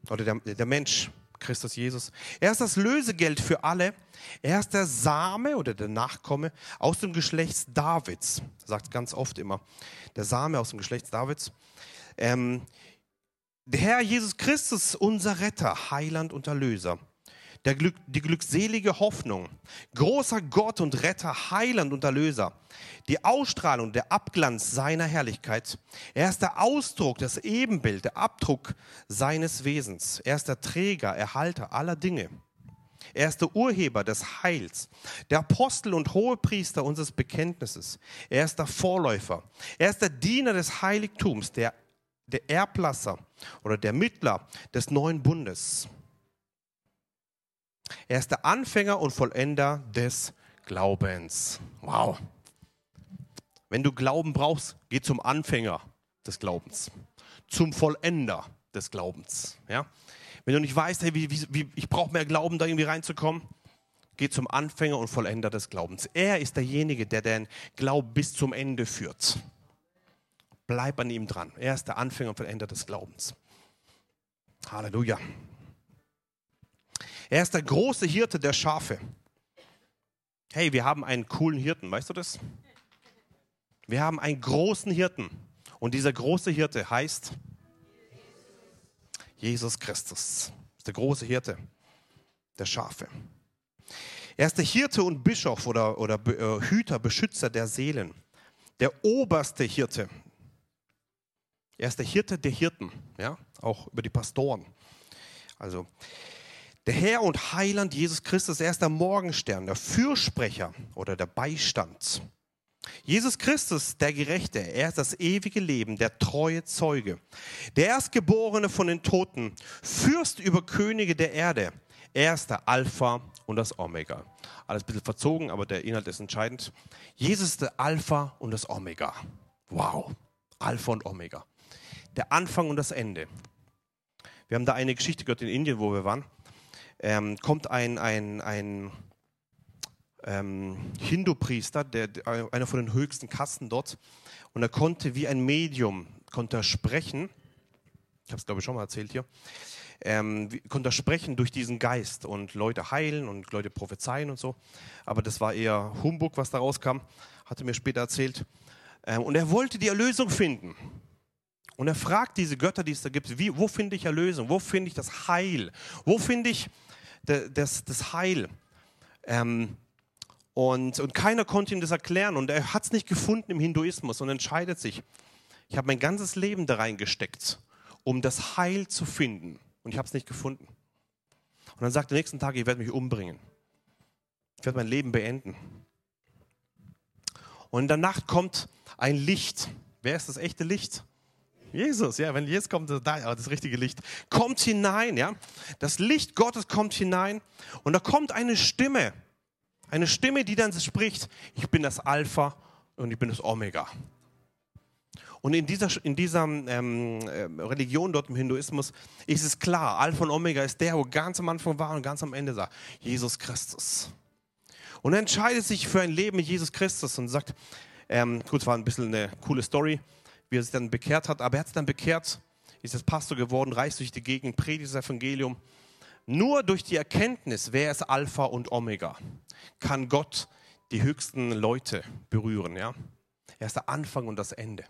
oder der, der Mensch, Christus Jesus. Er ist das Lösegeld für alle. Er ist der Same oder der Nachkomme aus dem Geschlecht Davids. Sagt ganz oft immer. Der Same aus dem Geschlecht Davids. Ähm, der Herr Jesus Christus, unser Retter, Heiland und Erlöser Glück, die glückselige Hoffnung, großer Gott und Retter, Heiland und Erlöser, die Ausstrahlung, der Abglanz seiner Herrlichkeit. Er ist der Ausdruck, das Ebenbild, der Abdruck seines Wesens. Er ist der Träger, Erhalter aller Dinge. Er ist der Urheber des Heils, der Apostel und Hohepriester unseres Bekenntnisses. Er ist der Vorläufer. Er ist der Diener des Heiligtums, der, der Erblasser oder der Mittler des neuen Bundes. Er ist der Anfänger und Vollender des Glaubens. Wow. Wenn du Glauben brauchst, geh zum Anfänger des Glaubens, zum Vollender des Glaubens. Ja? Wenn du nicht weißt, hey, wie, wie, ich brauche mehr Glauben, da irgendwie reinzukommen, geh zum Anfänger und Vollender des Glaubens. Er ist derjenige, der den Glauben bis zum Ende führt. Bleib an ihm dran. Er ist der Anfänger und Vollender des Glaubens. Halleluja. Er ist der große Hirte der Schafe. Hey, wir haben einen coolen Hirten, weißt du das? Wir haben einen großen Hirten. Und dieser große Hirte heißt Jesus Christus. Das ist der große Hirte der Schafe. Er ist der Hirte und Bischof oder, oder äh, Hüter, Beschützer der Seelen. Der oberste Hirte. Er ist der Hirte der Hirten, ja, auch über die Pastoren. Also, der Herr und Heiland Jesus Christus, er ist der Morgenstern, der Fürsprecher oder der Beistand. Jesus Christus, der Gerechte, er ist das ewige Leben, der treue Zeuge, der Erstgeborene von den Toten, Fürst über Könige der Erde. Er ist der Alpha und das Omega. Alles ein bisschen verzogen, aber der Inhalt ist entscheidend. Jesus ist der Alpha und das Omega. Wow, Alpha und Omega. Der Anfang und das Ende. Wir haben da eine Geschichte gehört in Indien, wo wir waren ähm, kommt ein, ein, ein ähm, Hindu-Priester, einer von den höchsten Kasten dort, und er konnte wie ein Medium, konnte er sprechen, ich habe es glaube ich schon mal erzählt hier, ähm, konnte er sprechen durch diesen Geist und Leute heilen und Leute prophezeien und so. Aber das war eher Humbug, was da rauskam, hatte mir später erzählt. Ähm, und er wollte die Erlösung finden. Und er fragt diese Götter, die es da gibt, wie, wo finde ich Erlösung? Wo finde ich das Heil? Wo finde ich das, das Heil. Ähm, und, und keiner konnte ihm das erklären und er hat es nicht gefunden im Hinduismus und entscheidet sich, ich habe mein ganzes Leben da reingesteckt, um das Heil zu finden und ich habe es nicht gefunden. Und dann sagt er nächsten Tag, ich werde mich umbringen. Ich werde mein Leben beenden. Und in der Nacht kommt ein Licht. Wer ist das echte Licht? Jesus, ja, wenn Jesus kommt, da, das richtige Licht, kommt hinein, ja. Das Licht Gottes kommt hinein und da kommt eine Stimme, eine Stimme, die dann spricht, ich bin das Alpha und ich bin das Omega. Und in dieser, in dieser ähm, äh, Religion dort im Hinduismus ist es klar, Alpha und Omega ist der, wo ganz am Anfang war und ganz am Ende sagt, Jesus Christus. Und er entscheidet sich für ein Leben mit Jesus Christus und sagt, ähm, gut, war ein bisschen eine coole Story, wie er sich dann bekehrt hat, aber er hat sich dann bekehrt, ist jetzt Pastor geworden, reist durch die Gegend, predigt das Evangelium. Nur durch die Erkenntnis, wer ist Alpha und Omega, kann Gott die höchsten Leute berühren. Ja? Er ist der Anfang und das Ende.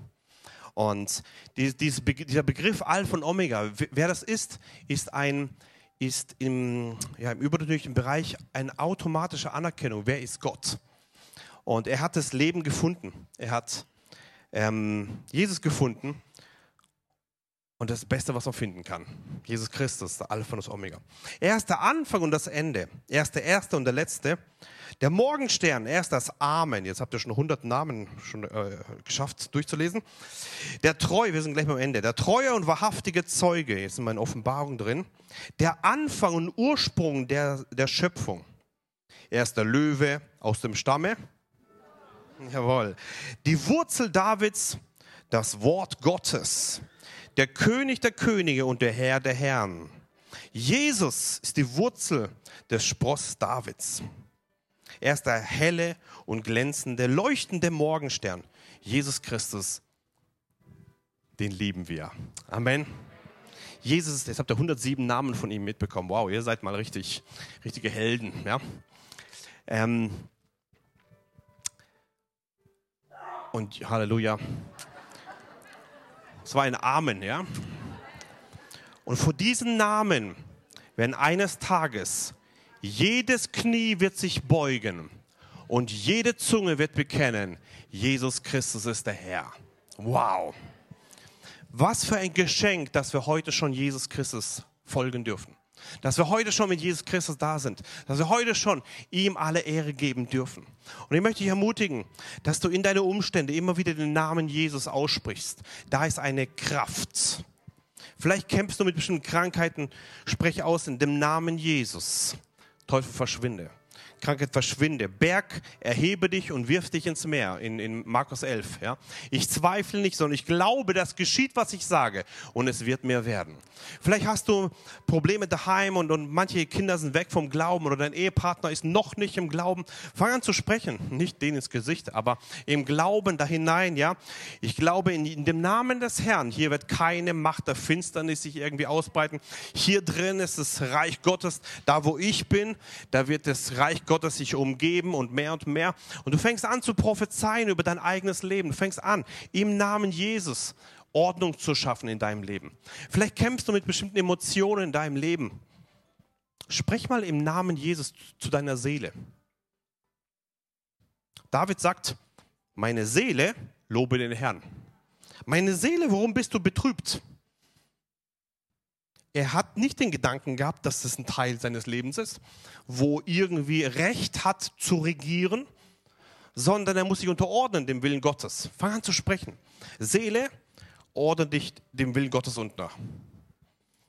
Und dieser Begriff Alpha und Omega, wer das ist, ist ein, ist im, ja, im übernatürlichen Bereich eine automatische Anerkennung. Wer ist Gott? Und er hat das Leben gefunden. Er hat ähm, Jesus gefunden. Und das Beste, was man finden kann. Jesus Christus, der Alpha und das Omega. Er ist der Anfang und das Ende. Er ist der Erste und der Letzte. Der Morgenstern, er ist das Amen. Jetzt habt ihr schon 100 Namen schon äh, geschafft durchzulesen. Der Treu, wir sind gleich beim Ende. Der treue und wahrhaftige Zeuge, jetzt in meiner Offenbarung drin. Der Anfang und Ursprung der, der Schöpfung. Er ist der Löwe aus dem Stamme. Jawohl. Die Wurzel Davids, das Wort Gottes. Der König der Könige und der Herr der Herren. Jesus ist die Wurzel des Spross Davids. Er ist der helle und glänzende, leuchtende Morgenstern. Jesus Christus, den lieben wir. Amen. Jesus, jetzt habt ihr 107 Namen von ihm mitbekommen. Wow, ihr seid mal richtig, richtige Helden. Ja? Ähm und Halleluja. Es war ein Amen, ja. Und vor diesen Namen werden eines Tages jedes Knie wird sich beugen und jede Zunge wird bekennen, Jesus Christus ist der Herr. Wow. Was für ein Geschenk, dass wir heute schon Jesus Christus folgen dürfen. Dass wir heute schon mit Jesus Christus da sind. Dass wir heute schon ihm alle Ehre geben dürfen. Und ich möchte dich ermutigen, dass du in deine Umstände immer wieder den Namen Jesus aussprichst. Da ist eine Kraft. Vielleicht kämpfst du mit bestimmten Krankheiten. Spreche aus in dem Namen Jesus. Teufel verschwinde. Krankheit verschwinde. Berg, erhebe dich und wirf dich ins Meer, in, in Markus 11. Ja? Ich zweifle nicht, sondern ich glaube, das geschieht, was ich sage und es wird mir werden. Vielleicht hast du Probleme daheim und, und manche Kinder sind weg vom Glauben oder dein Ehepartner ist noch nicht im Glauben. Fang an zu sprechen, nicht denen ins Gesicht, aber im Glauben da hinein. Ja? Ich glaube in, in dem Namen des Herrn, hier wird keine Macht der Finsternis sich irgendwie ausbreiten. Hier drin ist das Reich Gottes. Da, wo ich bin, da wird das Reich Gottes sich umgeben und mehr und mehr. Und du fängst an zu prophezeien über dein eigenes Leben. Du fängst an, im Namen Jesus Ordnung zu schaffen in deinem Leben. Vielleicht kämpfst du mit bestimmten Emotionen in deinem Leben. Sprech mal im Namen Jesus zu deiner Seele. David sagt, meine Seele lobe den Herrn. Meine Seele, warum bist du betrübt? Er hat nicht den Gedanken gehabt, dass das ein Teil seines Lebens ist, wo irgendwie Recht hat zu regieren, sondern er muss sich unterordnen dem Willen Gottes. Fang an zu sprechen. Seele, ordne dich dem Willen Gottes unter.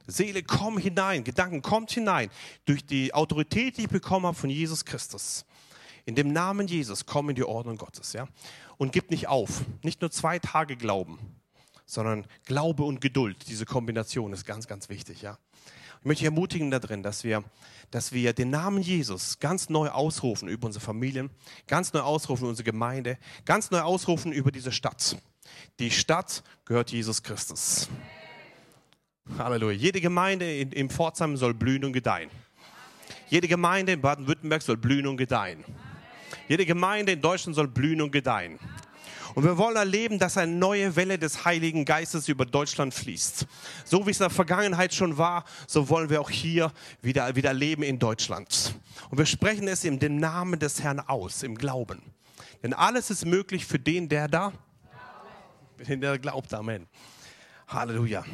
Seele, komm hinein, Gedanken, kommt hinein durch die Autorität, die ich bekommen habe von Jesus Christus. In dem Namen Jesus, komm in die Ordnung Gottes, ja? Und gib nicht auf. Nicht nur zwei Tage Glauben, sondern Glaube und Geduld. Diese Kombination ist ganz, ganz wichtig, ja? Ich möchte ermutigen darin, dass wir, dass wir den Namen Jesus ganz neu ausrufen über unsere Familien, ganz neu ausrufen über unsere Gemeinde, ganz neu ausrufen über diese Stadt. Die Stadt gehört Jesus Christus. Halleluja. Jede Gemeinde in, in Pforzheim soll blühen und gedeihen. Jede Gemeinde in Baden-Württemberg soll blühen und gedeihen. Jede Gemeinde in Deutschland soll blühen und gedeihen. Und wir wollen erleben, dass eine neue Welle des Heiligen Geistes über Deutschland fließt. So wie es in der Vergangenheit schon war, so wollen wir auch hier wieder, wieder leben in Deutschland. Und wir sprechen es dem Namen des Herrn aus, im Glauben. Denn alles ist möglich für den, der da, den der glaubt. Amen. Halleluja.